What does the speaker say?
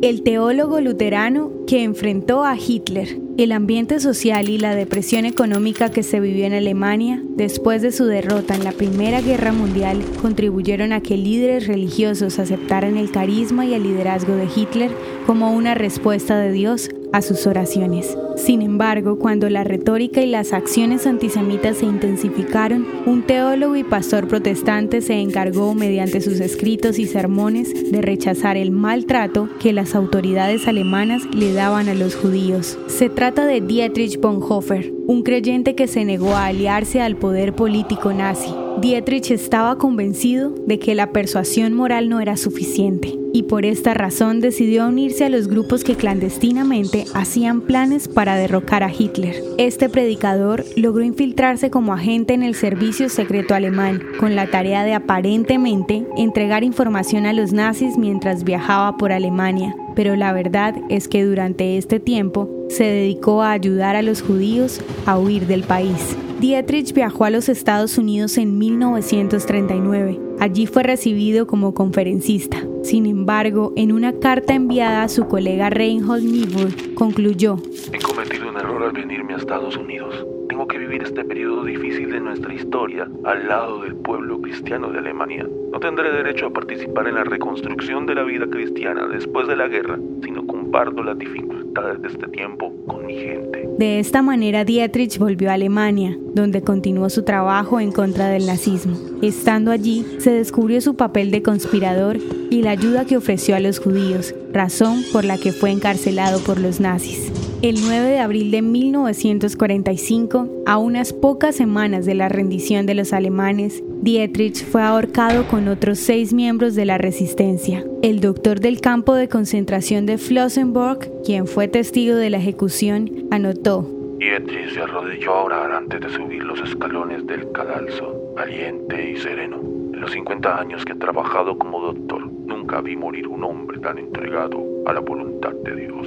el teólogo luterano que enfrentó a Hitler. El ambiente social y la depresión económica que se vivió en Alemania después de su derrota en la Primera Guerra Mundial contribuyeron a que líderes religiosos aceptaran el carisma y el liderazgo de Hitler como una respuesta de Dios a sus oraciones. Sin embargo, cuando la retórica y las acciones antisemitas se intensificaron, un teólogo y pastor protestante se encargó mediante sus escritos y sermones de rechazar el maltrato que las autoridades alemanas le daban a los judíos. Se trata de Dietrich Bonhoeffer, un creyente que se negó a aliarse al poder político nazi. Dietrich estaba convencido de que la persuasión moral no era suficiente y por esta razón decidió unirse a los grupos que clandestinamente hacían planes para derrocar a Hitler. Este predicador logró infiltrarse como agente en el servicio secreto alemán, con la tarea de aparentemente entregar información a los nazis mientras viajaba por Alemania, pero la verdad es que durante este tiempo se dedicó a ayudar a los judíos a huir del país. Dietrich viajó a los Estados Unidos en 1939. Allí fue recibido como conferencista. Sin embargo, en una carta enviada a su colega Reinhold Niebuhr, concluyó: He cometido un error al venirme a Estados Unidos. Tengo que vivir este periodo difícil de nuestra historia al lado del pueblo cristiano de Alemania. No tendré derecho a participar en la reconstrucción de la vida cristiana después de la guerra, sino comparto las dificultades de este. De esta manera Dietrich volvió a Alemania, donde continuó su trabajo en contra del nazismo. Estando allí, se descubrió su papel de conspirador y la ayuda que ofreció a los judíos, razón por la que fue encarcelado por los nazis. El 9 de abril de 1945, a unas pocas semanas de la rendición de los alemanes, Dietrich fue ahorcado con otros seis miembros de la resistencia. El doctor del campo de concentración de Flossenburg, quien fue testigo de la ejecución, anotó. Dietrich se arrodilló a orar antes de subir los escalones del cadalso, valiente y sereno. En los 50 años que he trabajado como doctor, nunca vi morir un hombre tan entregado a la voluntad de Dios.